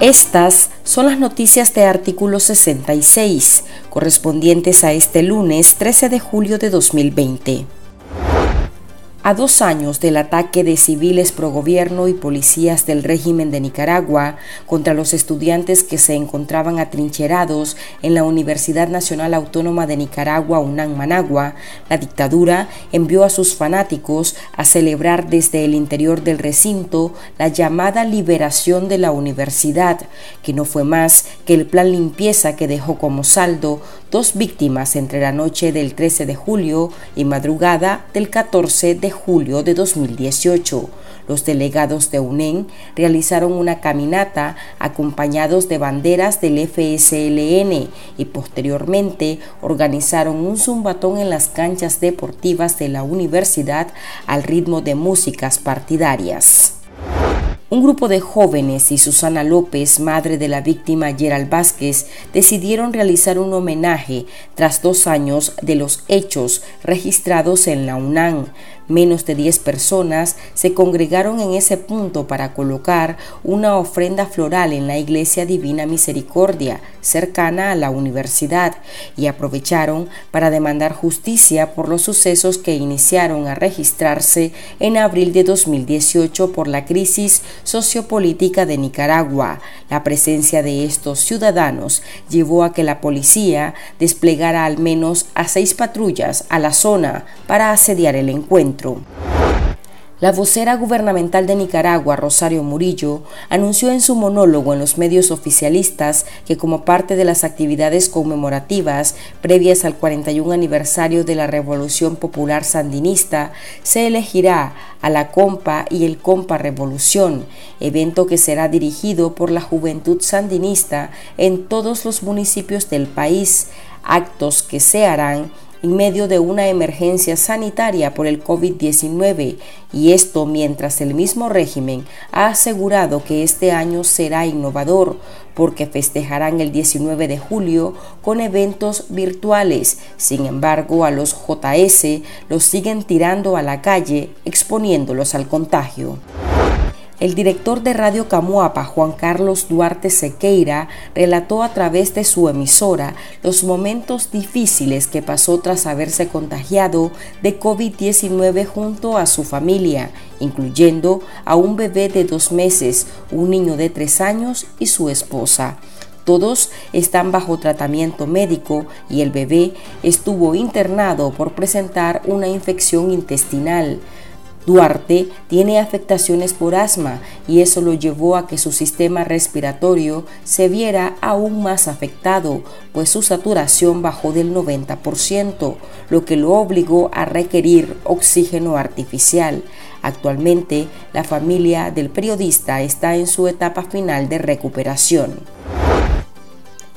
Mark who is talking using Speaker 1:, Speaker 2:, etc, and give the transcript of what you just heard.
Speaker 1: Estas son las noticias de artículo 66, correspondientes a este lunes 13 de julio de 2020. A dos años del ataque de civiles pro gobierno y policías del régimen de Nicaragua contra los estudiantes que se encontraban atrincherados en la Universidad Nacional Autónoma de Nicaragua, UNAM Managua, la dictadura envió a sus fanáticos a celebrar desde el interior del recinto la llamada liberación de la universidad, que no fue más que el plan limpieza que dejó como saldo dos víctimas entre la noche del 13 de julio y madrugada del 14 de julio de 2018. Los delegados de UNEN realizaron una caminata acompañados de banderas del FSLN y posteriormente organizaron un zumbatón en las canchas deportivas de la universidad al ritmo de músicas partidarias. Un grupo de jóvenes y Susana López, madre de la víctima Gerald Vázquez, decidieron realizar un homenaje tras dos años de los hechos registrados en la UNAM. Menos de 10 personas se congregaron en ese punto para colocar una ofrenda floral en la Iglesia Divina Misericordia, cercana a la universidad, y aprovecharon para demandar justicia por los sucesos que iniciaron a registrarse en abril de 2018 por la crisis sociopolítica de Nicaragua. La presencia de estos ciudadanos llevó a que la policía desplegara al menos a seis patrullas a la zona para asediar el La vocera gubernamental de Nicaragua, Rosario Murillo, anunció en su monólogo en los medios oficialistas que como parte de las actividades conmemorativas previas al 41 aniversario de la Revolución Popular Sandinista, se elegirá a la Compa y el Compa Revolución, evento que será dirigido por la Juventud Sandinista en todos los municipios del país, actos que se harán en medio de una emergencia sanitaria por el COVID-19 y esto mientras el mismo régimen ha asegurado que este año será innovador porque festejarán el 19 de julio con eventos virtuales. Sin embargo, a los JS los siguen tirando a la calle exponiéndolos al contagio. El director de Radio Camuapa, Juan Carlos Duarte Sequeira, relató a través de su emisora los momentos difíciles que pasó tras haberse contagiado de COVID-19 junto a su familia, incluyendo a un bebé de dos meses, un niño de tres años y su esposa. Todos están bajo tratamiento médico y el bebé estuvo internado por presentar una infección intestinal. Duarte tiene afectaciones por asma y eso lo llevó a que su sistema respiratorio se viera aún más afectado, pues su saturación bajó del 90%, lo que lo obligó a requerir oxígeno artificial. Actualmente, la familia del periodista está en su etapa final de recuperación.